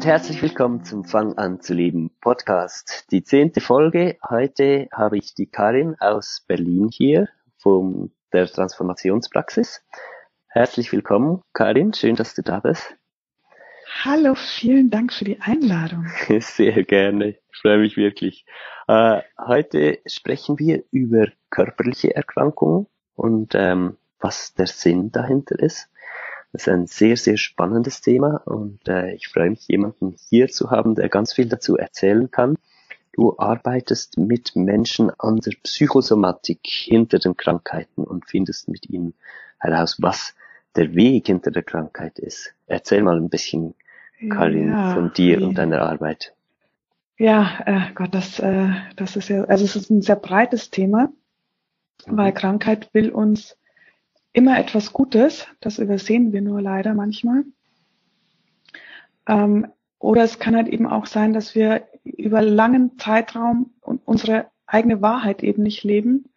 Und herzlich willkommen zum Fang an zu leben Podcast. Die zehnte Folge. Heute habe ich die Karin aus Berlin hier von der Transformationspraxis. Herzlich willkommen, Karin. Schön, dass du da bist. Hallo, vielen Dank für die Einladung. Sehr gerne. Ich freue mich wirklich. Äh, heute sprechen wir über körperliche Erkrankungen und ähm, was der Sinn dahinter ist. Das ist ein sehr, sehr spannendes Thema und äh, ich freue mich, jemanden hier zu haben, der ganz viel dazu erzählen kann. Du arbeitest mit Menschen an der Psychosomatik hinter den Krankheiten und findest mit ihnen heraus, was der Weg hinter der Krankheit ist. Erzähl mal ein bisschen, Karin, ja, von dir und deiner Arbeit. Ja, äh, Gott, das, äh, das ist ja, also es ist ein sehr breites Thema, mhm. weil Krankheit will uns immer etwas Gutes. Das übersehen wir nur leider manchmal. Ähm, oder es kann halt eben auch sein, dass wir über langen Zeitraum unsere eigene Wahrheit eben nicht leben.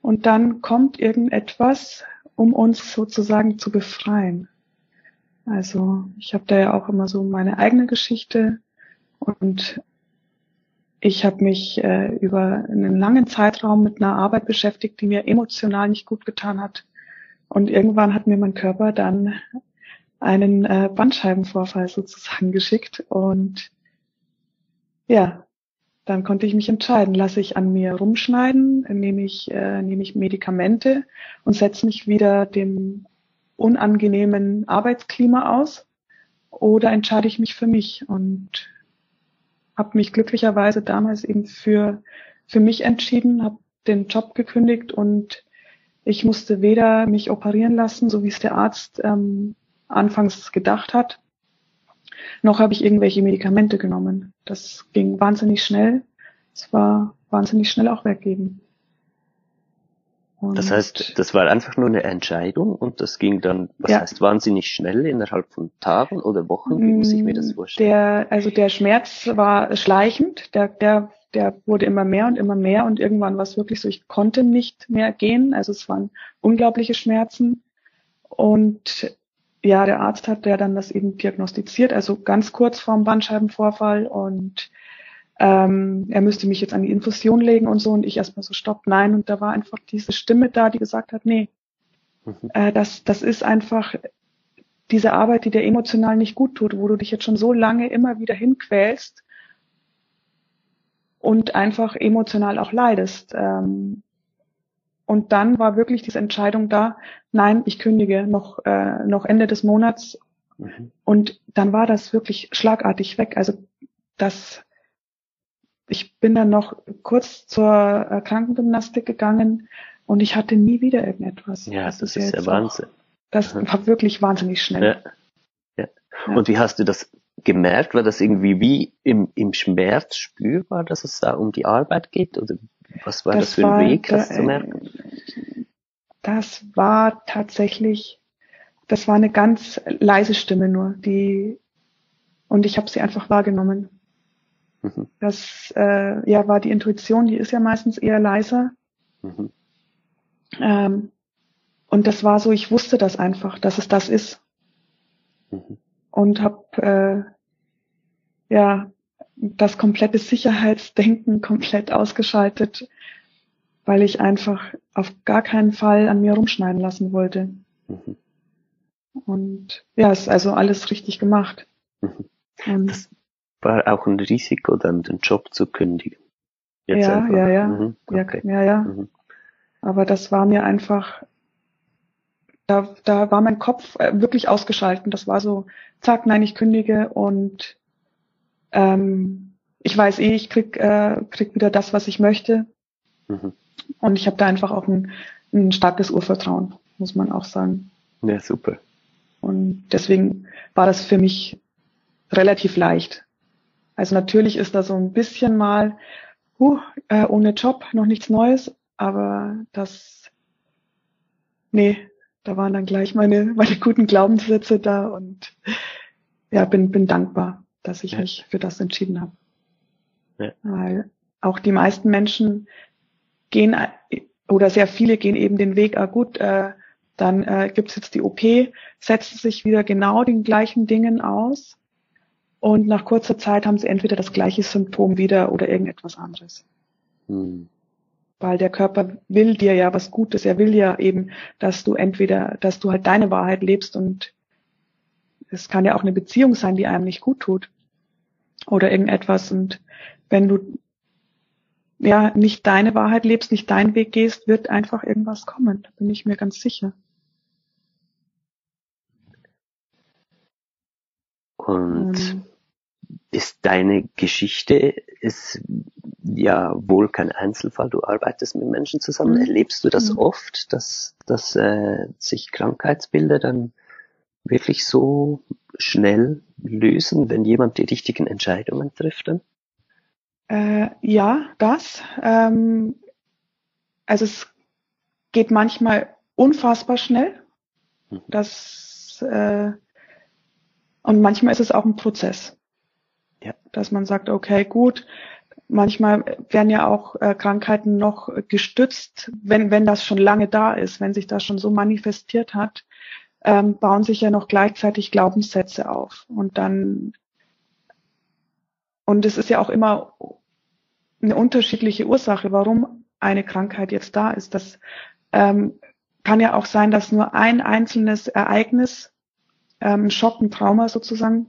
Und dann kommt irgendetwas, um uns sozusagen zu befreien. Also ich habe da ja auch immer so meine eigene Geschichte und ich habe mich äh, über einen langen Zeitraum mit einer Arbeit beschäftigt, die mir emotional nicht gut getan hat. Und irgendwann hat mir mein Körper dann einen äh, Bandscheibenvorfall sozusagen geschickt. Und ja, dann konnte ich mich entscheiden, lasse ich an mir rumschneiden, nehme ich, äh, nehme ich Medikamente und setze mich wieder dem unangenehmen Arbeitsklima aus oder entscheide ich mich für mich und habe mich glücklicherweise damals eben für, für mich entschieden, habe den Job gekündigt und ich musste weder mich operieren lassen, so wie es der Arzt ähm, anfangs gedacht hat, noch habe ich irgendwelche Medikamente genommen. Das ging wahnsinnig schnell. Es war wahnsinnig schnell auch weggeben. Und das heißt, das war einfach nur eine Entscheidung und das ging dann, was ja. heißt wahnsinnig schnell innerhalb von Tagen oder Wochen? Wie muss ich mir das mm, vorstellen? Der, also der Schmerz war schleichend, der, der der wurde immer mehr und immer mehr und irgendwann war es wirklich so, ich konnte nicht mehr gehen. Also es waren unglaubliche Schmerzen. Und ja, der Arzt hat ja dann das eben diagnostiziert, also ganz kurz vorm Bandscheibenvorfall und ähm, er müsste mich jetzt an die Infusion legen und so und ich erstmal so stopp, nein. Und da war einfach diese Stimme da, die gesagt hat, nee, mhm. äh, das, das ist einfach diese Arbeit, die dir emotional nicht gut tut, wo du dich jetzt schon so lange immer wieder hinquälst und einfach emotional auch leidest. Ähm, und dann war wirklich diese Entscheidung da, nein, ich kündige noch, äh, noch Ende des Monats. Mhm. Und dann war das wirklich schlagartig weg. Also das, ich bin dann noch kurz zur äh, Krankengymnastik gegangen und ich hatte nie wieder irgendetwas. Ja, das, das ist ja Wahnsinn. Auch, das mhm. war wirklich wahnsinnig schnell. Ja. Ja. Und wie hast du das gemerkt? War das irgendwie wie im, im Schmerz spürbar, dass es da um die Arbeit geht? Oder was war das, das für ein Weg, das zu merken? Das war tatsächlich, das war eine ganz leise Stimme nur, die und ich habe sie einfach wahrgenommen. Mhm. Das äh, ja war die Intuition, die ist ja meistens eher leiser. Mhm. Ähm, und das war so, ich wusste das einfach, dass es das ist. Mhm und habe äh, ja das komplette Sicherheitsdenken komplett ausgeschaltet, weil ich einfach auf gar keinen Fall an mir rumschneiden lassen wollte. Mhm. Und ja, ist also alles richtig gemacht. Mhm. das war auch ein Risiko, dann den Job zu kündigen. Jetzt ja, einfach. ja, ja, mhm. okay. ja, ja, ja. Mhm. Aber das war mir einfach da, da war mein Kopf äh, wirklich ausgeschalten. Das war so, zack, nein, ich kündige und ähm, ich weiß eh, ich krieg, äh, krieg wieder das, was ich möchte. Mhm. Und ich habe da einfach auch ein, ein starkes Urvertrauen, muss man auch sagen. Ja, super. Und deswegen war das für mich relativ leicht. Also natürlich ist da so ein bisschen mal, uh, äh, ohne Job, noch nichts Neues, aber das, nee, da waren dann gleich meine, meine guten Glaubenssätze da und ja, bin, bin dankbar, dass ich ja. mich für das entschieden habe. Ja. Weil auch die meisten Menschen gehen oder sehr viele gehen eben den Weg, ah gut, äh, dann äh, gibt's jetzt die OP, setzen sich wieder genau den gleichen Dingen aus Und nach kurzer Zeit haben sie entweder das gleiche Symptom wieder oder irgendetwas anderes. Mhm. Weil der Körper will dir ja was Gutes. Er will ja eben, dass du entweder, dass du halt deine Wahrheit lebst und es kann ja auch eine Beziehung sein, die einem nicht gut tut. Oder irgendetwas. Und wenn du ja nicht deine Wahrheit lebst, nicht deinen Weg gehst, wird einfach irgendwas kommen. Da bin ich mir ganz sicher. Und mhm ist deine Geschichte ist ja wohl kein Einzelfall. Du arbeitest mit Menschen zusammen. Mhm. Erlebst du das mhm. oft, dass, dass äh, sich Krankheitsbilder dann wirklich so schnell lösen, wenn jemand die richtigen Entscheidungen trifft? Dann? Äh, ja, das. Ähm, also es geht manchmal unfassbar schnell. Mhm. Das äh, und manchmal ist es auch ein Prozess. Ja. Dass man sagt, okay, gut, manchmal werden ja auch äh, Krankheiten noch gestützt, wenn, wenn das schon lange da ist, wenn sich das schon so manifestiert hat, ähm, bauen sich ja noch gleichzeitig Glaubenssätze auf. Und dann, und es ist ja auch immer eine unterschiedliche Ursache, warum eine Krankheit jetzt da ist. Das ähm, kann ja auch sein, dass nur ein einzelnes Ereignis, ähm, Schock, ein Trauma sozusagen,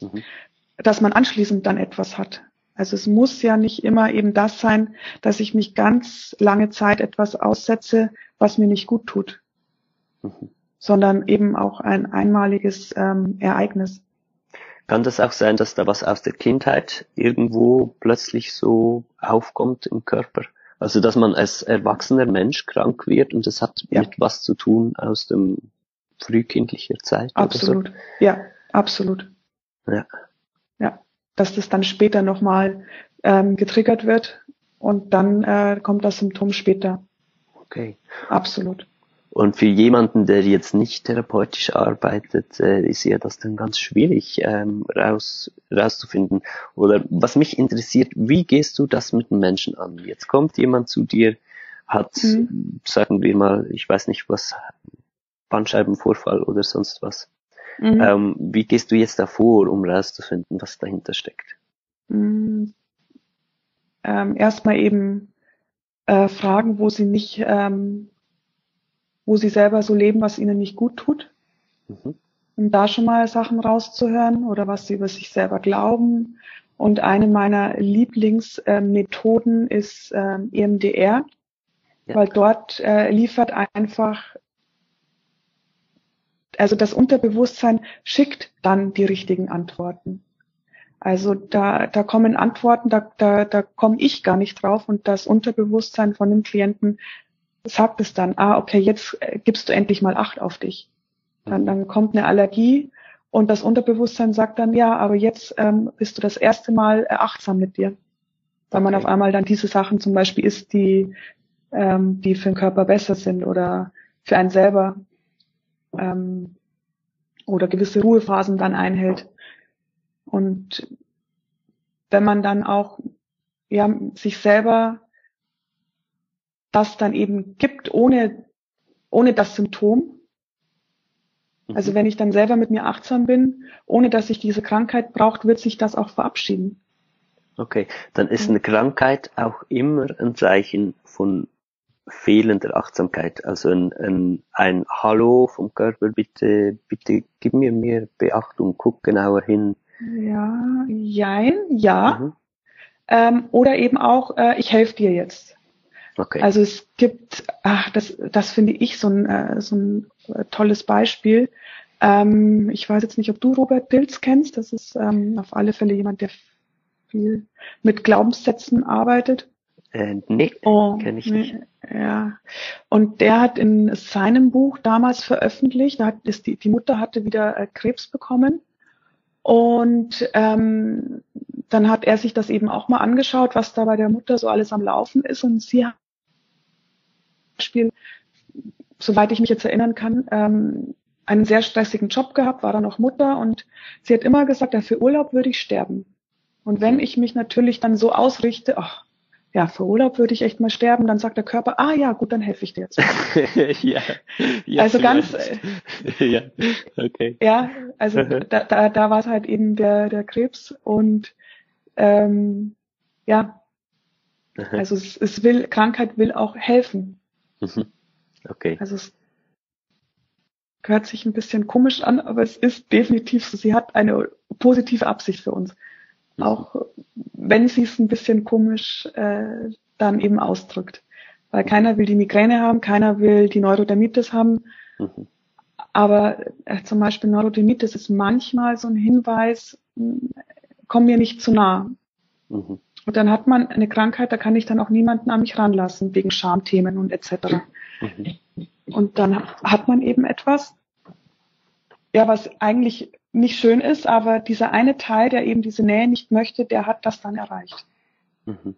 mhm dass man anschließend dann etwas hat. Also es muss ja nicht immer eben das sein, dass ich mich ganz lange Zeit etwas aussetze, was mir nicht gut tut, mhm. sondern eben auch ein einmaliges ähm, Ereignis. Kann das auch sein, dass da was aus der Kindheit irgendwo plötzlich so aufkommt im Körper? Also dass man als erwachsener Mensch krank wird und das hat ja. mit was zu tun aus dem frühkindlicher Zeit? Absolut, so? ja, absolut. Ja dass das dann später nochmal ähm, getriggert wird und dann äh, kommt das Symptom später. Okay. Absolut. Und für jemanden, der jetzt nicht therapeutisch arbeitet, äh, ist ja das dann ganz schwierig ähm, raus, rauszufinden. Oder was mich interessiert, wie gehst du das mit den Menschen an? Jetzt kommt jemand zu dir, hat, mhm. sagen wir mal, ich weiß nicht was, Bandscheibenvorfall oder sonst was. Mhm. Ähm, wie gehst du jetzt davor, um rauszufinden, was dahinter steckt? Mhm. Ähm, erstmal eben äh, fragen, wo sie nicht, ähm, wo sie selber so leben, was ihnen nicht gut tut. Mhm. Um da schon mal Sachen rauszuhören oder was sie über sich selber glauben. Und eine meiner Lieblingsmethoden äh, ist äh, EMDR, ja. weil dort äh, liefert einfach also das Unterbewusstsein schickt dann die richtigen Antworten. Also da, da kommen Antworten, da, da, da komme ich gar nicht drauf und das Unterbewusstsein von dem Klienten sagt es dann, ah, okay, jetzt äh, gibst du endlich mal Acht auf dich. Dann, dann kommt eine Allergie und das Unterbewusstsein sagt dann, ja, aber jetzt ähm, bist du das erste Mal achtsam mit dir. Weil man auf einmal dann diese Sachen zum Beispiel isst, die, ähm, die für den Körper besser sind oder für einen selber ähm, oder gewisse Ruhephasen dann einhält. Und wenn man dann auch ja, sich selber das dann eben gibt, ohne, ohne das Symptom. Also mhm. wenn ich dann selber mit mir achtsam bin, ohne dass ich diese Krankheit braucht, wird sich das auch verabschieden. Okay, dann ist eine Krankheit auch immer ein Zeichen von fehlender Achtsamkeit. Also ein, ein, ein Hallo vom Körper, bitte, bitte gib mir mehr Beachtung, guck genauer hin. Ja, jein, ja. Mhm. Ähm, oder eben auch, äh, ich helfe dir jetzt. Okay. Also es gibt, ach, das, das finde ich so ein, äh, so ein äh, tolles Beispiel. Ähm, ich weiß jetzt nicht, ob du Robert Pilz kennst. Das ist ähm, auf alle Fälle jemand, der viel mit Glaubenssätzen arbeitet. Äh, nee, oh, kenne ich nicht. Ja. Und der hat in seinem Buch damals veröffentlicht, da hat, ist die, die Mutter hatte wieder äh, Krebs bekommen. Und ähm, dann hat er sich das eben auch mal angeschaut, was da bei der Mutter so alles am Laufen ist. Und sie hat Beispiel, soweit ich mich jetzt erinnern kann, ähm, einen sehr stressigen Job gehabt, war dann noch Mutter und sie hat immer gesagt, ja, für Urlaub würde ich sterben. Und wenn ich mich natürlich dann so ausrichte, ach, ja, für Urlaub würde ich echt mal sterben, dann sagt der Körper, ah ja, gut, dann helfe ich dir jetzt. ja, ja, also ganz, äh, ja, okay. Ja, also da, da, da war es halt eben der, der Krebs und ähm, ja, also es, es will, Krankheit will auch helfen. Mhm. Okay. Also es hört sich ein bisschen komisch an, aber es ist definitiv so. Sie hat eine positive Absicht für uns. Mhm. Auch wenn sie es ein bisschen komisch äh, dann eben ausdrückt. Weil keiner will die Migräne haben, keiner will die Neurodermitis haben. Mhm. Aber äh, zum Beispiel Neurodermitis ist manchmal so ein Hinweis, komm mir nicht zu nah. Mhm. Und dann hat man eine Krankheit, da kann ich dann auch niemanden an mich ranlassen, wegen Schamthemen und etc. Mhm. Und dann hat man eben etwas, ja, was eigentlich nicht schön ist, aber dieser eine Teil, der eben diese Nähe nicht möchte, der hat das dann erreicht. Mhm.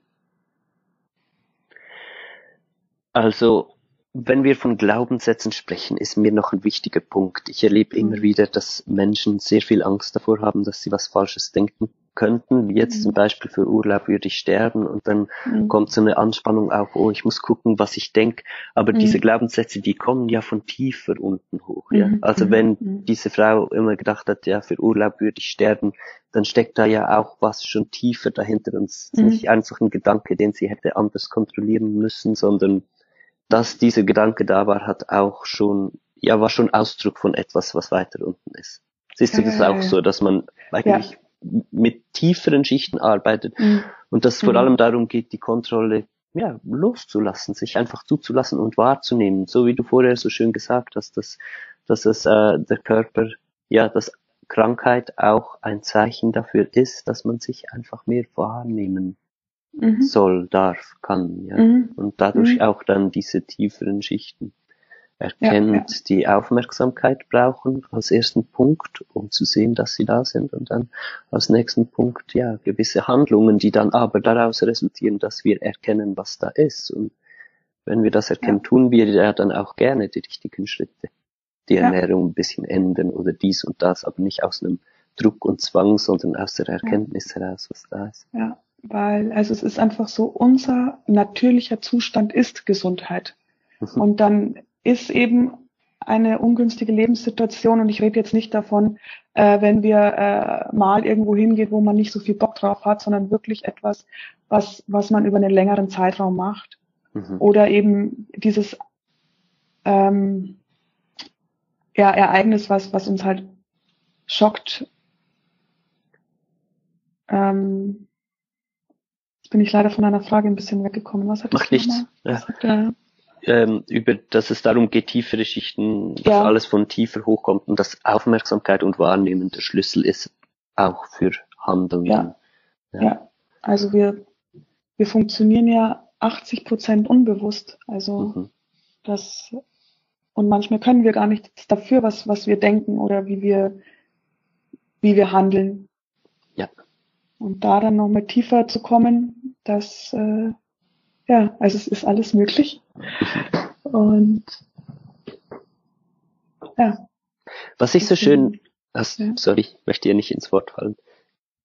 Also, wenn wir von Glaubenssätzen sprechen, ist mir noch ein wichtiger Punkt. Ich erlebe immer mhm. wieder, dass Menschen sehr viel Angst davor haben, dass sie was Falsches denken könnten, wie jetzt mhm. zum Beispiel für Urlaub würde ich sterben und dann mhm. kommt so eine Anspannung auf, oh, ich muss gucken, was ich denke. Aber mhm. diese Glaubenssätze, die kommen ja von tiefer unten hoch. Ja? Mhm. Also wenn mhm. diese Frau immer gedacht hat, ja, für Urlaub würde ich sterben, dann steckt da ja auch was schon tiefer dahinter und es ist mhm. nicht einfach ein Gedanke, den sie hätte anders kontrollieren müssen, sondern dass dieser Gedanke da war, hat auch schon, ja, war schon Ausdruck von etwas, was weiter unten ist. Siehst du das auch so, dass man eigentlich ja mit tieferen Schichten arbeitet mhm. und dass es vor mhm. allem darum geht, die Kontrolle ja, loszulassen, sich einfach zuzulassen und wahrzunehmen, so wie du vorher so schön gesagt hast, dass, dass es äh, der Körper, ja, dass Krankheit auch ein Zeichen dafür ist, dass man sich einfach mehr wahrnehmen mhm. soll, darf, kann, ja, mhm. und dadurch mhm. auch dann diese tieferen Schichten erkennt, ja, ja. die Aufmerksamkeit brauchen als ersten Punkt, um zu sehen, dass sie da sind und dann als nächsten Punkt, ja, gewisse Handlungen, die dann aber daraus resultieren, dass wir erkennen, was da ist. Und wenn wir das erkennen, ja. tun wir ja dann auch gerne die richtigen Schritte. Die Ernährung ein bisschen ändern oder dies und das, aber nicht aus einem Druck und Zwang, sondern aus der Erkenntnis heraus, was da ist. Ja, weil, also es ist einfach so, unser natürlicher Zustand ist Gesundheit. Mhm. Und dann ist eben eine ungünstige Lebenssituation und ich rede jetzt nicht davon, äh, wenn wir äh, mal irgendwo hingeht, wo man nicht so viel Bock drauf hat, sondern wirklich etwas, was, was man über einen längeren Zeitraum macht. Mhm. Oder eben dieses ähm, ja, Ereignis, was, was uns halt schockt. Ähm, jetzt bin ich leider von einer Frage ein bisschen weggekommen. Was hat Macht nichts. Ja. Hat, äh, ähm, über, dass es darum geht, tiefere Schichten, dass ja. alles von tiefer hochkommt und dass Aufmerksamkeit und Wahrnehmen der Schlüssel ist, auch für Handeln. Ja. ja. ja. also wir, wir funktionieren ja 80 Prozent unbewusst. Also mhm. das, und manchmal können wir gar nichts dafür, was, was wir denken oder wie wir, wie wir handeln. Ja. Und da dann nochmal tiefer zu kommen, das, äh, ja, also es ist alles möglich. Und ja. Was ich so schön, hast, ja. sorry, ich möchte dir nicht ins Wort fallen.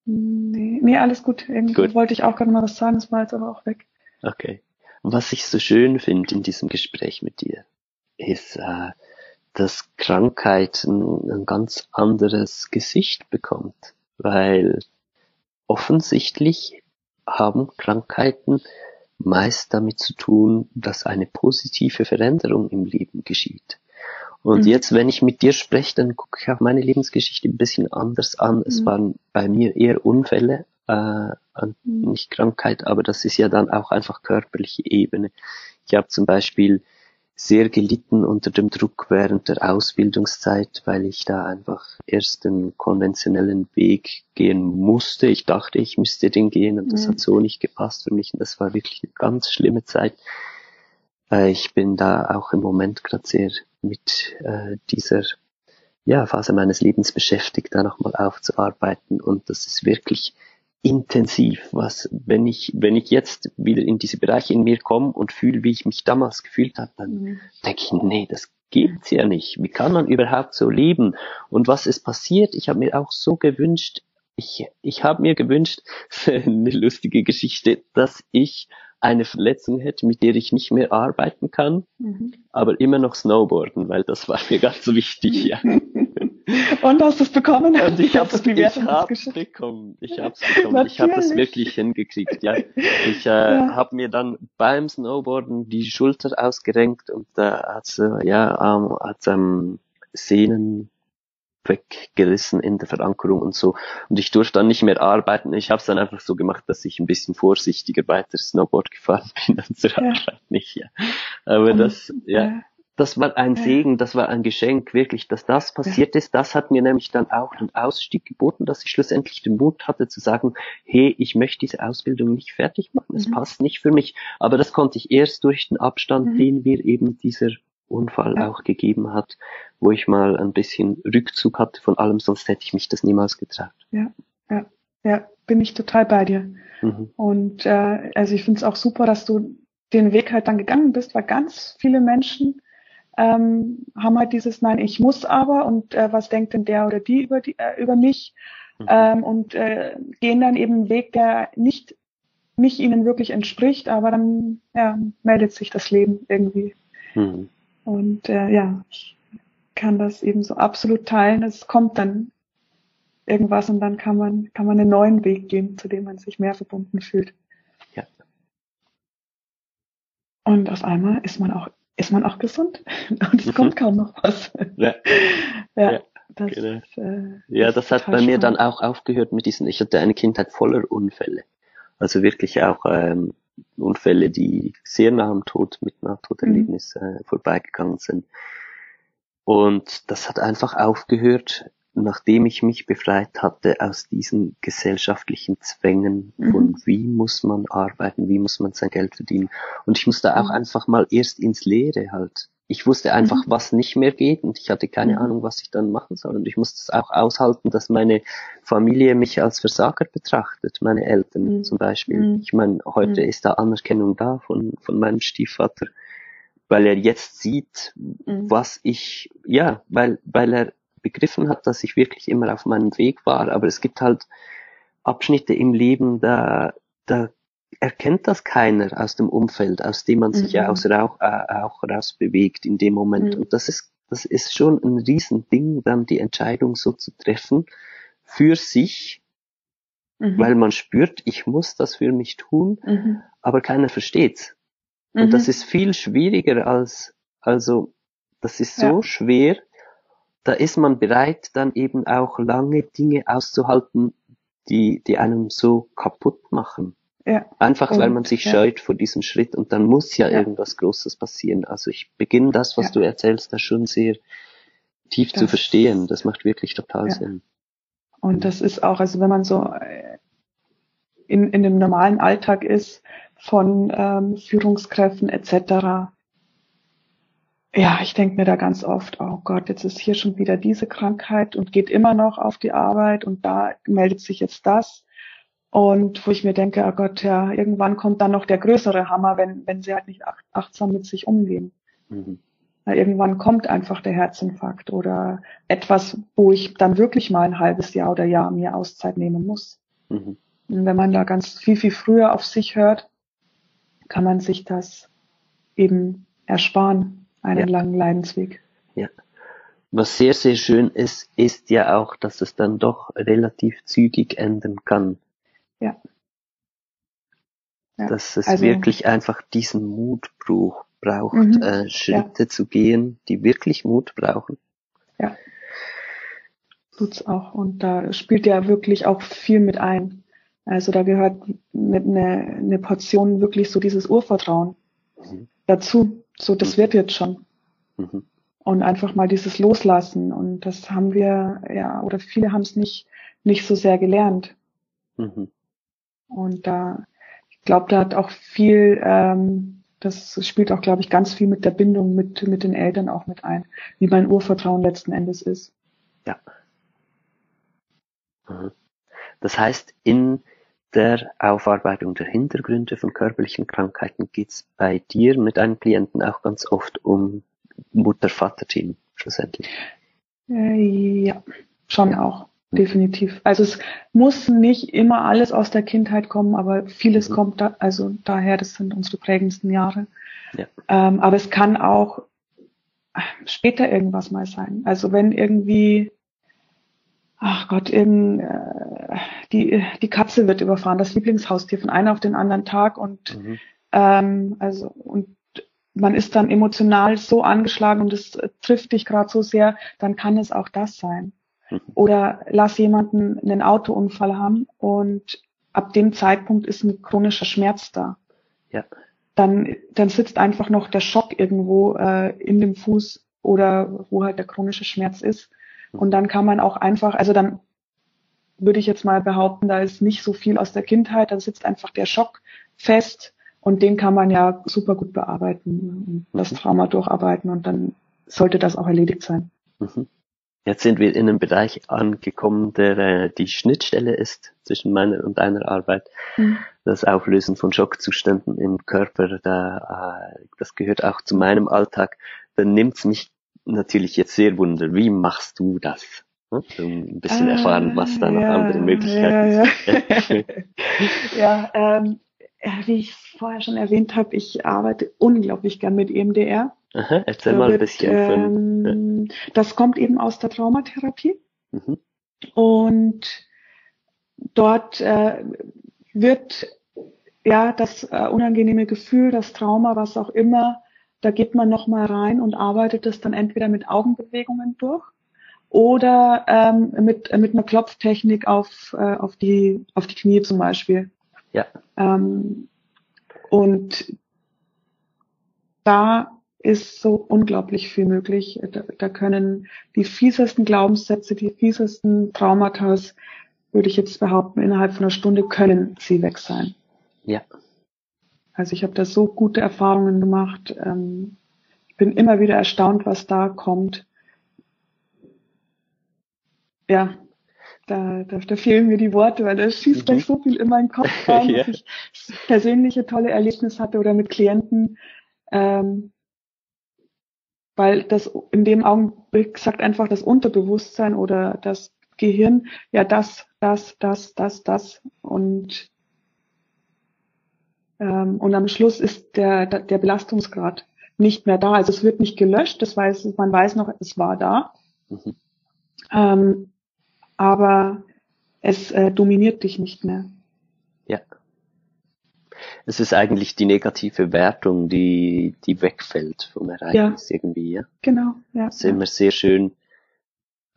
Nee, nee alles gut. Irgendwie gut. wollte ich auch gerade mal was sagen, das war jetzt aber auch weg. Okay. Was ich so schön finde in diesem Gespräch mit dir, ist, äh, dass Krankheit ein, ein ganz anderes Gesicht bekommt, weil offensichtlich haben Krankheiten meist damit zu tun, dass eine positive Veränderung im Leben geschieht. Und mhm. jetzt, wenn ich mit dir spreche, dann gucke ich auch meine Lebensgeschichte ein bisschen anders an. Es mhm. waren bei mir eher Unfälle, äh, mhm. nicht Krankheit, aber das ist ja dann auch einfach körperliche Ebene. Ich habe zum Beispiel sehr gelitten unter dem Druck während der Ausbildungszeit, weil ich da einfach erst den konventionellen Weg gehen musste. Ich dachte, ich müsste den gehen und das mhm. hat so nicht gepasst für mich und das war wirklich eine ganz schlimme Zeit. Äh, ich bin da auch im Moment gerade sehr mit äh, dieser ja, Phase meines Lebens beschäftigt, da nochmal aufzuarbeiten und das ist wirklich intensiv, was, wenn ich, wenn ich jetzt wieder in diese Bereiche in mir komme und fühle, wie ich mich damals gefühlt habe, dann mhm. denke ich, nee, das gibt's ja nicht. Wie kann man überhaupt so leben? Und was ist passiert? Ich habe mir auch so gewünscht, ich, ich habe mir gewünscht, eine lustige Geschichte, dass ich eine Verletzung hätte, mit der ich nicht mehr arbeiten kann, mhm. aber immer noch Snowboarden, weil das war mir ganz wichtig, ja. Und hast du es bekommen? Und ich habe es bekommen. Ich habe es bekommen. Ich habe es wirklich hingekriegt. Ja, ich äh, ja. habe mir dann beim Snowboarden die Schulter ausgerenkt und da äh, hat's äh, ja ähm, hat ähm, Sehnen weggerissen in der Verankerung und so. Und ich durfte dann nicht mehr arbeiten. Ich habe es dann einfach so gemacht, dass ich ein bisschen vorsichtiger weiter Snowboard gefahren bin zur ja. Arbeit nicht. Ja. Aber und, das, ja, das war ein Segen, das war ein Geschenk, wirklich, dass das passiert ist. Das hat mir nämlich dann auch den Ausstieg geboten, dass ich schlussendlich den Mut hatte zu sagen, hey, ich möchte diese Ausbildung nicht fertig machen, es mhm. passt nicht für mich. Aber das konnte ich erst durch den Abstand, mhm. den mir eben dieser Unfall ja. auch gegeben hat, wo ich mal ein bisschen Rückzug hatte von allem, sonst hätte ich mich das niemals getraut. Ja, ja, ja, bin ich total bei dir. Mhm. Und äh, also ich finde es auch super, dass du den Weg halt dann gegangen bist, weil ganz viele Menschen ähm, haben halt dieses Nein, ich muss aber und äh, was denkt denn der oder die über, die, äh, über mich mhm. ähm, und äh, gehen dann eben einen Weg, der nicht, nicht ihnen wirklich entspricht, aber dann ja, meldet sich das Leben irgendwie. Mhm. Und äh, ja, ich kann das eben so absolut teilen. Es kommt dann irgendwas und dann kann man, kann man einen neuen Weg gehen, zu dem man sich mehr verbunden fühlt. Ja. Und auf einmal ist man auch ist man auch gesund und es mhm. kommt kaum noch was. Ja. ja, ja. Das, genau. äh, ja, das hat bei spannend. mir dann auch aufgehört mit diesen, ich hatte eine Kindheit voller Unfälle. Also wirklich auch ähm, Unfälle, die sehr nah am Tod mit Nahtoderlebnis mhm. äh, vorbeigegangen sind. Und das hat einfach aufgehört, nachdem ich mich befreit hatte aus diesen gesellschaftlichen Zwängen von mhm. wie muss man arbeiten, wie muss man sein Geld verdienen. Und ich musste auch mhm. einfach mal erst ins Leere halt. Ich wusste einfach, mhm. was nicht mehr geht und ich hatte keine mhm. Ahnung, was ich dann machen soll. Und ich musste es auch aushalten, dass meine Familie mich als Versager betrachtet, meine Eltern mhm. zum Beispiel. Mhm. Ich meine, heute ist da Anerkennung da von, von meinem Stiefvater weil er jetzt sieht, was ich, ja, weil, weil er begriffen hat, dass ich wirklich immer auf meinem Weg war. Aber es gibt halt Abschnitte im Leben, da, da erkennt das keiner aus dem Umfeld, aus dem man sich mhm. ja aus Rauch, äh, auch raus bewegt in dem Moment. Mhm. Und das ist, das ist schon ein Riesending, dann die Entscheidung so zu treffen für sich, mhm. weil man spürt, ich muss das für mich tun, mhm. aber keiner versteht's. Und das mhm. ist viel schwieriger als, also, das ist so ja. schwer, da ist man bereit, dann eben auch lange Dinge auszuhalten, die, die einem so kaputt machen. Ja. Einfach weil man sich ja. scheut vor diesem Schritt und dann muss ja, ja, irgendwas Großes passieren. Also ich beginne das, was ja. du erzählst, da schon sehr tief das, zu verstehen. Das macht wirklich total Sinn. Und das ist auch, also wenn man so äh, in, in dem normalen Alltag ist von ähm, Führungskräften etc., ja, ich denke mir da ganz oft, oh Gott, jetzt ist hier schon wieder diese Krankheit und geht immer noch auf die Arbeit und da meldet sich jetzt das. Und wo ich mir denke, oh Gott, ja, irgendwann kommt dann noch der größere Hammer, wenn, wenn sie halt nicht achtsam mit sich umgehen. Mhm. Ja, irgendwann kommt einfach der Herzinfarkt oder etwas, wo ich dann wirklich mal ein halbes Jahr oder Jahr mir Auszeit nehmen muss. Mhm. Und wenn man da ganz viel, viel früher auf sich hört, kann man sich das eben ersparen einen ja. langen Leidensweg. Ja. Was sehr, sehr schön ist, ist ja auch, dass es dann doch relativ zügig enden kann. Ja. ja. Dass es also, wirklich einfach diesen Mut braucht, mhm. äh, Schritte ja. zu gehen, die wirklich Mut brauchen. Ja. Tut's auch. Und da spielt ja wirklich auch viel mit ein. Also da gehört mit eine, eine Portion wirklich so dieses Urvertrauen mhm. dazu. So, das wird jetzt schon. Mhm. Und einfach mal dieses Loslassen. Und das haben wir, ja, oder viele haben es nicht, nicht so sehr gelernt. Mhm. Und da, ich glaube, da hat auch viel, ähm, das spielt auch, glaube ich, ganz viel mit der Bindung mit, mit den Eltern auch mit ein, wie mein Urvertrauen letzten Endes ist. Ja. Mhm. Das heißt, in der Aufarbeitung der Hintergründe von körperlichen Krankheiten geht es bei dir mit deinen Klienten auch ganz oft um Mutter-Vater-Team schlussendlich. Äh, ja, schon auch. definitiv. Also es muss nicht immer alles aus der Kindheit kommen, aber vieles Mhm. kommt da, also daher, das sind unsere prägendsten Jahre. Ja. Ähm, aber es kann auch später irgendwas mal sein. Also wenn irgendwie, ach Gott, irgend, äh, die, die Katze wird überfahren, das Lieblingshaustier von einem auf den anderen Tag und Mhm. ähm, also und man ist dann emotional so angeschlagen und es trifft dich gerade so sehr, dann kann es auch das sein. Mhm. Oder lass jemanden einen Autounfall haben und ab dem Zeitpunkt ist ein chronischer Schmerz da. Ja. Dann, dann sitzt einfach noch der Schock irgendwo äh, in dem Fuß oder wo halt der chronische Schmerz ist. Und dann kann man auch einfach, also dann würde ich jetzt mal behaupten, da ist nicht so viel aus der Kindheit, dann sitzt einfach der Schock fest und den kann man ja super gut bearbeiten und das Mhm. Trauma durcharbeiten und dann sollte das auch erledigt sein. Mhm. Jetzt sind wir in einem Bereich angekommen, der äh, die Schnittstelle ist zwischen meiner und deiner Arbeit. Das Auflösen von Schockzuständen im Körper, da, äh, das gehört auch zu meinem Alltag. Dann nimmt's mich natürlich jetzt sehr wunder, wie machst du das? So ein bisschen erfahren, was da noch ja, andere Möglichkeiten ja, sind. Ja, ähm, ja, wie ich vorher schon erwähnt habe, ich arbeite unglaublich gern mit EMDR. Aha, erzähl mal ein bisschen von. ähm, Das kommt eben aus der Traumatherapie. Mhm. Und dort äh, wird ja das äh, unangenehme Gefühl, das Trauma, was auch immer, da geht man nochmal rein und arbeitet es dann entweder mit Augenbewegungen durch oder ähm, mit, äh, mit einer Klopftechnik auf, äh, auf, die, auf die Knie zum Beispiel. Ja. Ähm, und da ist so unglaublich viel möglich. Da, da können die fiesesten Glaubenssätze, die fiesesten Traumata, würde ich jetzt behaupten, innerhalb von einer Stunde können sie weg sein. Ja. Also ich habe da so gute Erfahrungen gemacht. Ähm, ich bin immer wieder erstaunt, was da kommt. Ja, da, da, da fehlen mir die Worte, weil da schießt Mhm. gleich so viel in meinen Kopf rein, Ja. dass ich persönliche tolle Erlebnisse hatte oder mit Klienten. Ähm, weil das in dem Augenblick sagt einfach das Unterbewusstsein oder das Gehirn, ja das, das, das, das, das und und am Schluss ist der, der Belastungsgrad nicht mehr da. Also es wird nicht gelöscht, das weiß, man weiß noch, es war da, Mhm. ähm, aber es äh, dominiert dich nicht mehr. Ja. Es ist eigentlich die negative Wertung, die, die wegfällt vom Ereignis irgendwie, ja. Genau, ja. Es ist immer sehr schön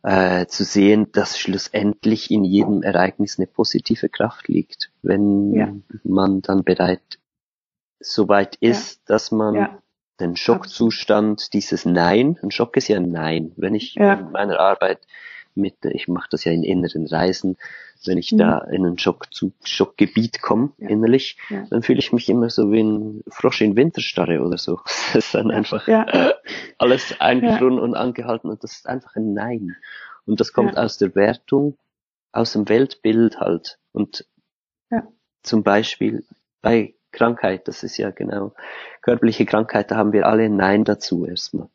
äh, zu sehen, dass schlussendlich in jedem Ereignis eine positive Kraft liegt, wenn Ja. man dann bereit soweit ist, dass man ja, den Schockzustand, dieses Nein, ein Schock ist ja ein Nein. Wenn ich Ja. in meiner Arbeit mit, ich mache das ja in inneren Reisen, wenn ich Mhm. da in ein Schock Schockgebiet komme, Ja. innerlich, Ja. dann fühle ich mich immer so wie ein Frosch in Winterstarre oder so. Das ist dann einfach ja, alles eingefroren und angehalten und das ist einfach ein Nein. Und das kommt aus der Wertung, aus dem Weltbild halt. Und zum Beispiel bei Krankheit, das ist ja genau körperliche Krankheit, da haben wir alle ein Nein dazu erstmal.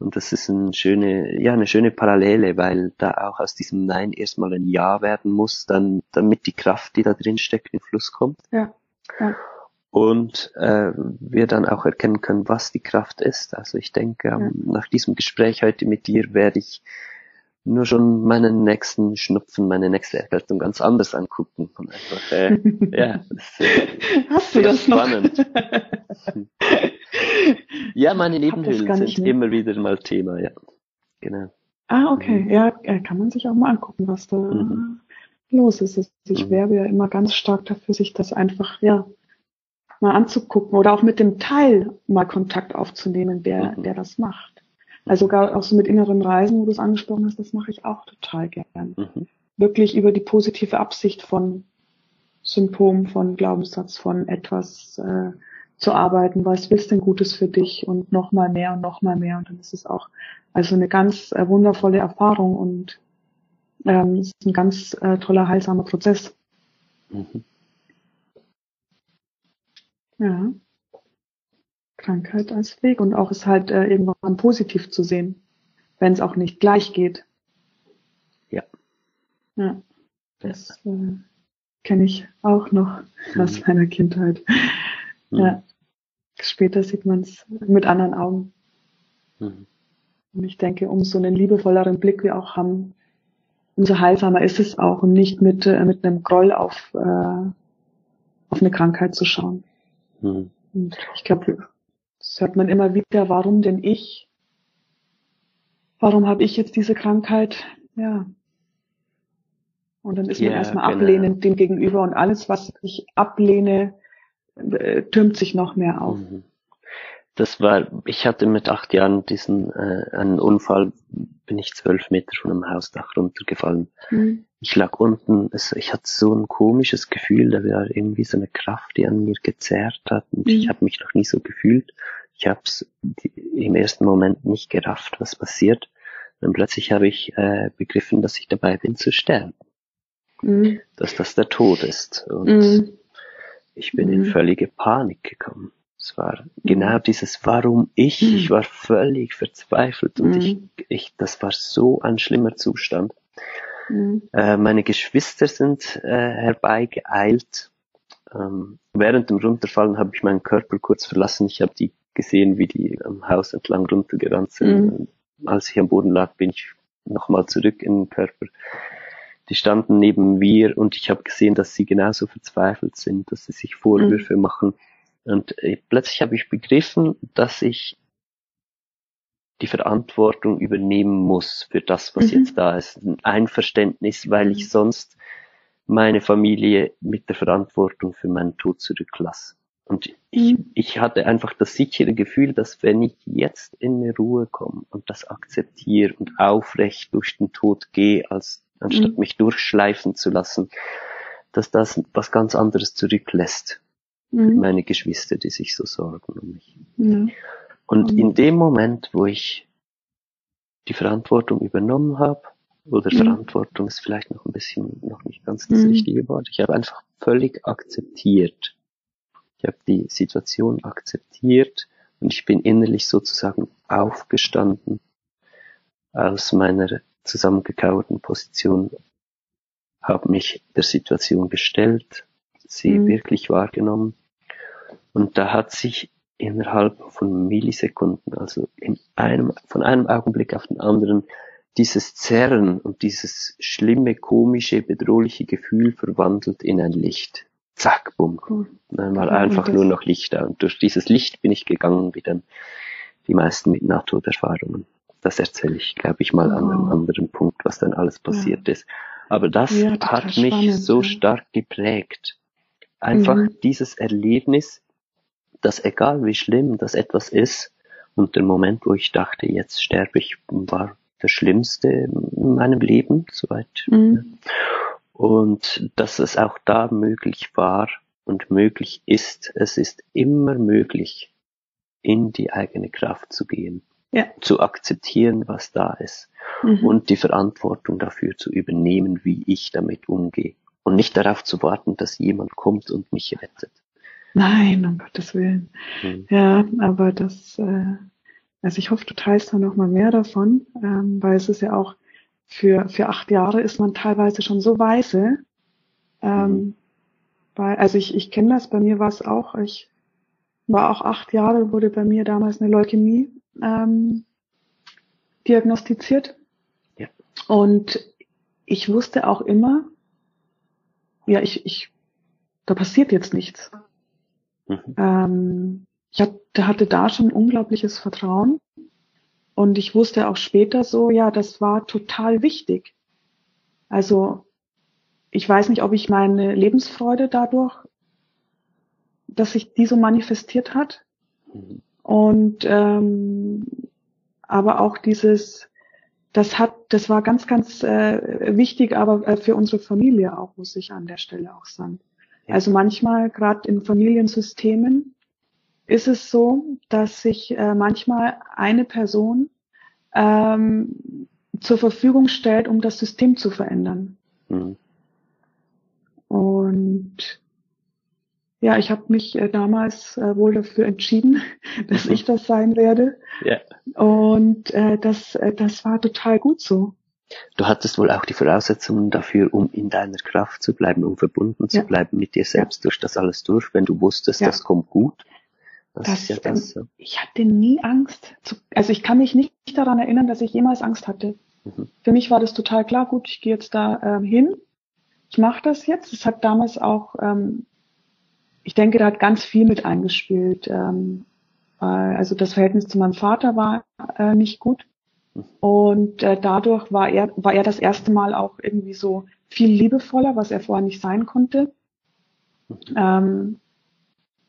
Und das ist eine schöne, ja, eine schöne Parallele, weil da auch aus diesem Nein erstmal ein Ja werden muss, dann, damit die Kraft, die da drin steckt, in Fluss kommt ja, ja, und äh, wir dann auch erkennen können, was die Kraft ist. Also ich denke, ähm, nach diesem Gespräch heute mit dir werde ich nur schon meinen nächsten Schnupfen, meine nächste Erkältung ganz anders angucken. Und einfach, äh, ja, das ist äh, Hast du das noch? ja, meine Nebenhöhlen sind mehr. immer wieder mal Thema, ja. Genau. Ah, okay. Mhm. Ja, äh, kann man sich auch mal angucken, was da Mhm. los ist. Also Ich Mhm. werbe ja immer ganz stark dafür, sich das einfach, ja, mal anzugucken oder auch mit dem Teil mal Kontakt aufzunehmen, der, Mhm. der das macht. Also sogar auch so mit inneren Reisen, wo du es angesprochen hast, das mache ich auch total gern. Mhm. Wirklich über die positive Absicht von Symptom, von Glaubenssatz, von etwas äh, zu arbeiten, was willst denn Gutes für dich und noch mal mehr und noch mal mehr und dann ist es auch also eine ganz äh, wundervolle Erfahrung und ähm, es ist ein ganz äh, toller heilsamer Prozess. Mhm. Ja. Krankheit als Weg und auch es halt äh, irgendwann positiv zu sehen, wenn es auch nicht gleich geht. Ja. Ja, das äh, kenne ich auch noch mhm. aus meiner Kindheit. Mhm. Ja. Später sieht man es mit anderen Augen. Mhm. Und ich denke, umso einen liebevolleren Blick wir auch haben, umso heilsamer ist es auch und nicht mit, äh, mit einem Groll auf, äh, auf eine Krankheit zu schauen. Mhm. Und ich glaube, das hört man immer wieder, warum denn ich? Warum habe ich jetzt diese Krankheit? Ja. Und dann ist man ja, erstmal genau. ablehnend dem gegenüber und alles, was ich ablehne, äh, türmt sich noch mehr auf. Mhm. Das war, ich hatte mit acht Jahren diesen äh, einen Unfall, bin ich zwölf Meter von einem Hausdach runtergefallen. Mhm. Ich lag unten, es, ich hatte so ein komisches Gefühl, da war irgendwie so eine Kraft, die an mir gezerrt hat und mhm. ich habe mich noch nie so gefühlt. Ich habe es im ersten Moment nicht gerafft, was passiert. Und plötzlich habe ich äh, begriffen, dass ich dabei bin zu sterben. Mhm. Dass das der Tod ist. Und mhm. Ich bin in mhm. völlige Panik gekommen. Es war genau mhm. dieses Warum ich. Ich war völlig verzweifelt und ich, ich, das war so ein schlimmer Zustand. Äh, meine Geschwister sind äh, herbeigeeilt. Ähm, während dem Runterfallen habe ich meinen Körper kurz verlassen. Ich habe die gesehen, wie die am Haus entlang runtergerannt sind. Mhm. Als ich am Boden lag, bin ich nochmal zurück in den Körper. Die standen neben mir und ich habe gesehen, dass sie genauso verzweifelt sind, dass sie sich Vorwürfe mhm. machen. Und äh, plötzlich habe ich begriffen, dass ich die Verantwortung übernehmen muss für das, was mhm. jetzt da ist. Ein Einverständnis, weil ich sonst meine Familie mit der Verantwortung für meinen Tod zurücklasse. Und ich, mhm. ich hatte einfach das sichere Gefühl, dass wenn ich jetzt in eine Ruhe komme und das akzeptiere und aufrecht durch den Tod gehe, als anstatt mhm. mich durchschleifen zu lassen, dass das was ganz anderes zurücklässt. Mhm. Meine Geschwister, die sich so sorgen um mich. Mhm. Und in dem Moment, wo ich die Verantwortung übernommen habe, oder mhm. Verantwortung ist vielleicht noch ein bisschen, noch nicht ganz das mhm. richtige Wort, ich habe einfach völlig akzeptiert, ich habe die Situation akzeptiert und ich bin innerlich sozusagen aufgestanden aus meiner zusammengekauerten Position, habe mich der Situation gestellt, sie mhm. wirklich wahrgenommen und da hat sich innerhalb von Millisekunden, also in einem, von einem Augenblick auf den anderen, dieses Zerren und dieses schlimme, komische, bedrohliche Gefühl verwandelt in ein Licht zack, bumm. Cool. Dann war einfach nur noch Licht da. Und durch dieses Licht bin ich gegangen, wie dann die meisten mit Nahtoderfahrungen. Das erzähle ich, glaube ich, mal oh. an einem anderen Punkt, was dann alles passiert ja. ist. Aber das ja, hat mich spannend, so stark geprägt. Einfach mhm. dieses Erlebnis, dass egal wie schlimm das etwas ist, und der Moment, wo ich dachte, jetzt sterbe ich, war der schlimmste in meinem Leben, soweit. Mhm und dass es auch da möglich war und möglich ist. Es ist immer möglich, in die eigene Kraft zu gehen, ja. zu akzeptieren, was da ist mhm. und die Verantwortung dafür zu übernehmen, wie ich damit umgehe und nicht darauf zu warten, dass jemand kommt und mich rettet. Nein, um Gottes Willen. Mhm. Ja, aber das, äh, also ich hoffe, du teilst da noch mal mehr davon, ähm, weil es ist ja auch für, für acht Jahre ist man teilweise schon so weise. Ähm, mhm. weil, also ich, ich kenne das, bei mir war es auch, ich war auch acht Jahre, wurde bei mir damals eine Leukämie ähm, diagnostiziert. Ja. Und ich wusste auch immer, ja, ich, ich, da passiert jetzt nichts. Mhm. Ähm, ich hatte, hatte da schon unglaubliches Vertrauen und ich wusste auch später so, ja, das war total wichtig. Also ich weiß nicht, ob ich meine Lebensfreude dadurch, dass sich die so manifestiert hat. Mhm. Und ähm, aber auch dieses, das hat, das war ganz, ganz äh, wichtig, aber äh, für unsere Familie auch, muss ich an der Stelle auch sagen. Ja. Also manchmal, gerade in Familiensystemen, ist es so, dass sich äh, manchmal eine Person ähm, zur Verfügung stellt, um das System zu verändern. Mhm. Und ja, ich habe mich äh, damals äh, wohl dafür entschieden, dass mhm. ich das sein werde. Ja. Und äh, das, äh, das war total gut so. Du hattest wohl auch die Voraussetzungen dafür, um in deiner Kraft zu bleiben, um verbunden zu Ja. bleiben mit dir selbst durch das alles durch, wenn du wusstest, Ja. das kommt gut. Das, Das, ist ja das. so. Ich hatte nie Angst. Zu, also ich kann mich nicht daran erinnern, dass ich jemals Angst hatte. Mhm. Für mich war das total klar, gut, ich gehe jetzt da ähm, hin. Ich mache das jetzt. Es hat damals auch, ähm, ich denke, da hat ganz viel mit eingespielt. Ähm, äh, also das Verhältnis zu meinem Vater war äh, nicht gut. Und äh, dadurch war er, war er das erste Mal auch irgendwie so viel liebevoller, was er vorher nicht sein konnte. Ähm,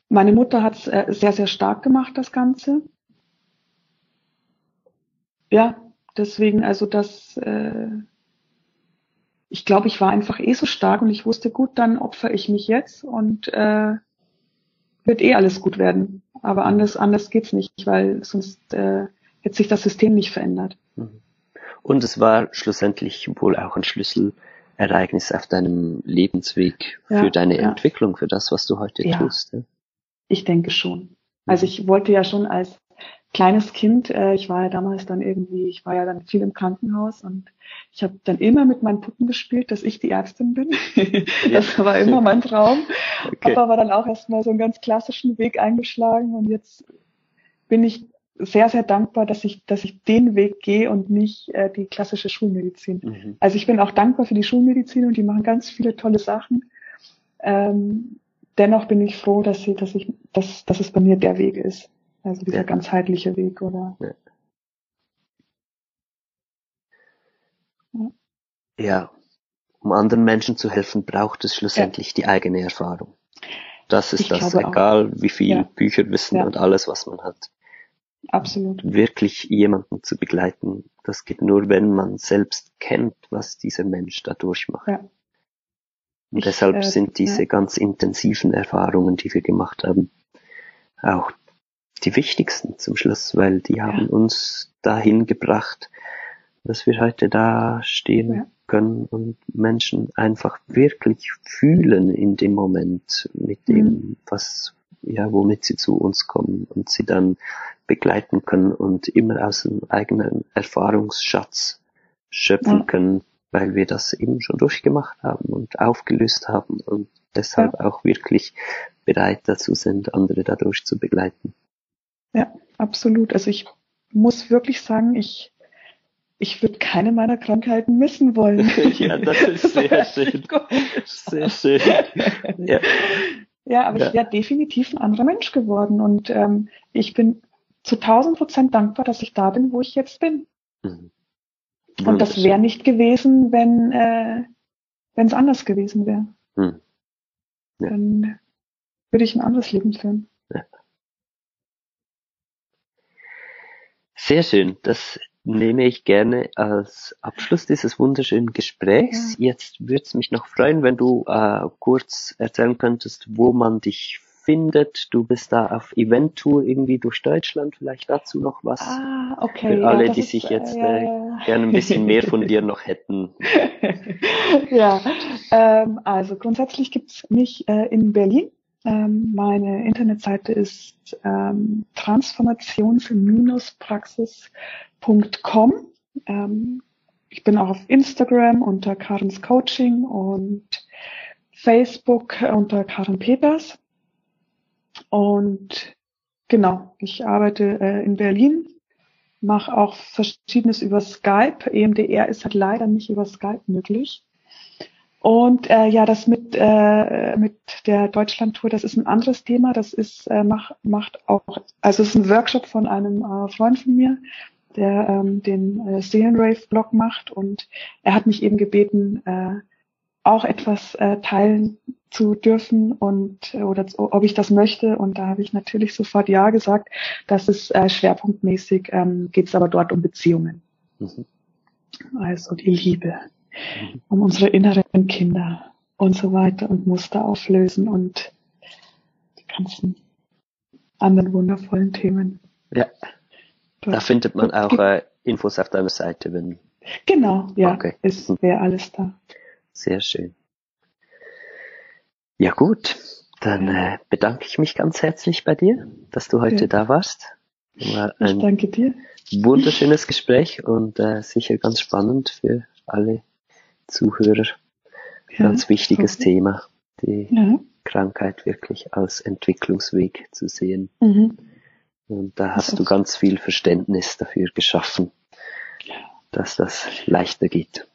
meine Mutter hat es äh, sehr, sehr stark gemacht, das Ganze. Ja, deswegen, also das, äh, ich glaube, ich war einfach eh so stark und ich wusste, gut, dann opfer ich mich jetzt und äh, wird eh alles gut werden. Aber anders, anders geht's nicht, weil sonst äh, hätte sich das System nicht verändert. Mhm. Und es war schlussendlich wohl auch ein Schlüsselereignis auf deinem Lebensweg Ja, für deine ja. Entwicklung, für das, was du heute Ja. tust. Ja? Ich denke schon. Also ich wollte ja schon als kleines Kind, äh, ich war ja damals dann irgendwie, ich war ja dann viel im Krankenhaus und ich habe dann immer mit meinen Puppen gespielt, dass ich die Ärztin bin. das war immer mein Traum. Okay. Papa war dann auch erstmal so einen ganz klassischen Weg eingeschlagen und jetzt bin ich sehr, sehr dankbar, dass ich, dass ich den Weg gehe und nicht äh, die klassische Schulmedizin. Mhm. Also ich bin auch dankbar für die Schulmedizin und die machen ganz viele tolle Sachen. Ähm, dennoch bin ich froh, dass sie, dass ich, dass, dass es bei mir der Weg ist. Also dieser Ja. ganzheitliche Weg, oder? Ja, um anderen Menschen zu helfen, braucht es schlussendlich die eigene Erfahrung. Das ist Ich das, glaube auch. egal wie viel Ja. Bücherwissen Ja. und alles, was man hat. Absolut. Wirklich jemanden zu begleiten, das geht nur, wenn man selbst kennt, was dieser Mensch da durchmacht. Ja. Und Ich, deshalb äh, sind diese ja. ganz intensiven Erfahrungen, die wir gemacht haben, auch die wichtigsten zum Schluss, weil die haben uns dahin gebracht, dass wir heute da stehen Ja. können und Menschen einfach wirklich fühlen in dem Moment mit dem, Mhm. was, ja, womit sie zu uns kommen und sie dann begleiten können und immer aus dem eigenen Erfahrungsschatz schöpfen Ja. können, weil wir das eben schon durchgemacht haben und aufgelöst haben und deshalb auch wirklich bereit dazu sind, andere dadurch zu begleiten. Ja, absolut. Also ich muss wirklich sagen, ich, ich würde keine meiner Krankheiten missen wollen. Ja, das ist sehr schön. Sehr schön. Ja. Ja, aber Ja. ich wäre definitiv ein anderer Mensch geworden und ähm, ich bin zu 1000 Prozent dankbar, dass ich da bin, wo ich jetzt bin. Mhm. Und das wäre nicht gewesen, wenn äh, wenn es anders gewesen wäre. Hm. Ja. Dann würde ich ein anderes Leben führen. Sehr schön. Das nehme ich gerne als Abschluss dieses wunderschönen Gesprächs. Jetzt würde es mich noch freuen, wenn du äh, kurz erzählen könntest, wo man dich findet. Du bist da auf Eventtour irgendwie durch Deutschland. Vielleicht dazu noch was Ah, okay. für alle, das die ist, sich jetzt ja, äh, ja, ja. gerne ein bisschen mehr von dir noch hätten. ja, ähm, also grundsätzlich gibt's mich äh, in Berlin. Ähm, meine Internetseite ist ähm, transformations-praxis.com. Ähm, ich bin auch auf Instagram unter Karens Coaching und Facebook unter Karen Peters. Und genau, ich arbeite äh, in Berlin, mache auch Verschiedenes über Skype. EMDR ist halt leider nicht über Skype möglich. Und äh, ja, das mit äh, mit der Deutschlandtour, das ist ein anderes Thema. Das ist äh, mach, macht auch, also es ist ein Workshop von einem äh, Freund von mir, der ähm, den äh, Seelenrave-Blog macht und er hat mich eben gebeten, äh, auch etwas äh, teilen zu dürfen und äh, oder ob ich das möchte und da habe ich natürlich sofort ja gesagt. Das ist äh, schwerpunktmäßig ähm, geht es aber dort um Beziehungen, Mhm. also die Liebe, um unsere inneren Kinder und so weiter und Muster auflösen und die ganzen anderen wundervollen Themen. Ja, da findet man auch äh, Infos auf deiner Seite, wenn Genau, ja, Okay. ist wäre alles da. Sehr schön. Ja gut, dann äh, bedanke ich mich ganz herzlich bei dir, dass du heute Ja. da warst. War Ich danke dir. wunderschönes Gespräch und äh, sicher ganz spannend für alle Zuhörer. Ja, Ganz wichtiges okay. Thema, die ja. Krankheit wirklich als Entwicklungsweg zu sehen. Mhm. Und da hast du ganz viel Verständnis dafür geschaffen, dass das leichter geht.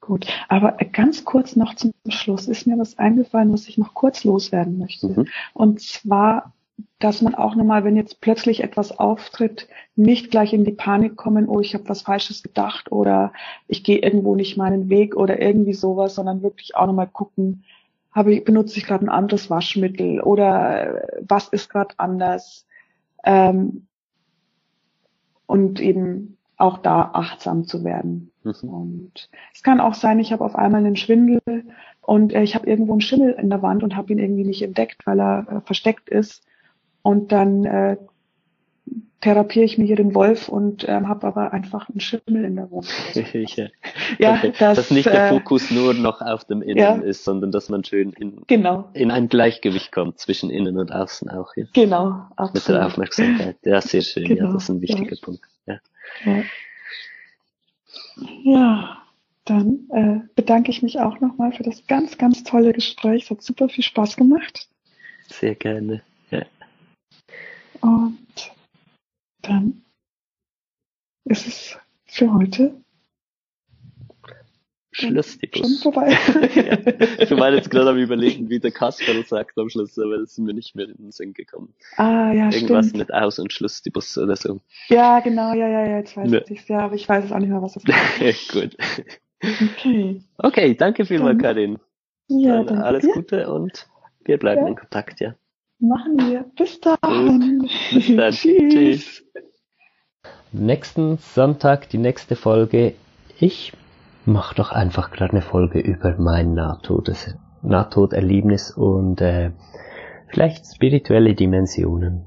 Gut, aber ganz kurz noch zum Schluss ist mir was eingefallen, was ich noch kurz loswerden möchte. Mhm. Und zwar, dass man auch nochmal, wenn jetzt plötzlich etwas auftritt, nicht gleich in die Panik kommen, oh, ich habe was Falsches gedacht oder ich gehe irgendwo nicht meinen Weg oder irgendwie sowas, sondern wirklich auch nochmal gucken, habe ich, benutze ich gerade ein anderes Waschmittel oder was ist gerade anders? Ähm, und eben auch da achtsam zu werden. Mhm. Und es kann auch sein, ich habe auf einmal einen Schwindel und äh, ich habe irgendwo einen Schimmel in der Wand und habe ihn irgendwie nicht entdeckt, weil er äh, versteckt ist. Und dann äh, therapiere ich mir hier den Wolf und ähm, habe aber einfach einen Schimmel in der Wohnung. ja, ja okay. das, dass nicht der äh, Fokus nur noch auf dem Innen ja. ist, sondern dass man schön in, genau. in ein Gleichgewicht kommt zwischen Innen und Außen auch. Ja. Genau, absolut. Mit der Aufmerksamkeit. Ja, sehr schön. Genau. Ja, das ist ein wichtiger ja. Punkt. Ja. ja. Ja, dann äh, bedanke ich mich auch nochmal für das ganz, ganz tolle Gespräch. Es hat super viel Spaß gemacht. Sehr gerne. Ja. Und dann ist es für heute Schluss. Schon vorbei. ja. Ich war jetzt gerade am überlegen, wie der Kasperl sagt am Schluss, aber das ist mir nicht mehr in den Sinn gekommen. Ah, ja, Irgendwas stimmt. mit Aus- und Schluss die Bus oder so. Ja, genau, ja, ja, ja, jetzt weiß ja. ich ja, aber ich weiß es auch nicht mehr, was das ist. Gut. Okay. Okay, danke vielmals, Karin. Ja, dann alles dir. Gute und wir bleiben ja. in Kontakt, ja. Machen wir. Bis dann. Bis dann. Tschüss. Tschüss. Nächsten Sonntag die nächste Folge. Ich mach doch einfach gerade eine Folge über mein Nahtodes, Nahtoderlebnis und äh, vielleicht spirituelle Dimensionen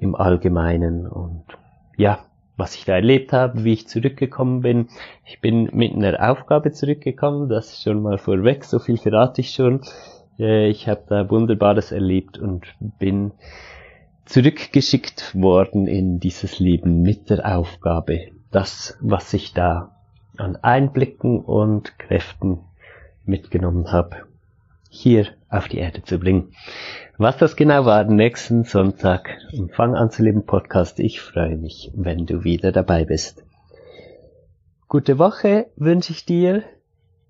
im Allgemeinen und ja, was ich da erlebt habe, wie ich zurückgekommen bin. Ich bin mit einer Aufgabe zurückgekommen, das ist schon mal vorweg, so viel verrate ich schon. Äh, ich habe da Wunderbares erlebt und bin zurückgeschickt worden in dieses Leben mit der Aufgabe, das, was ich da an Einblicken und Kräften mitgenommen habe, hier auf die Erde zu bringen. Was das genau war, nächsten Sonntag im Fang an zu leben Podcast. Ich freue mich, wenn du wieder dabei bist. Gute Woche wünsche ich dir.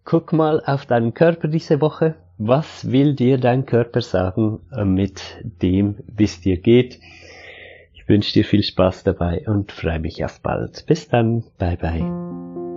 Guck mal auf deinen Körper diese Woche. Was will dir dein Körper sagen mit dem, wie es dir geht? Ich wünsche dir viel Spaß dabei und freue mich auf bald. Bis dann. Bye bye.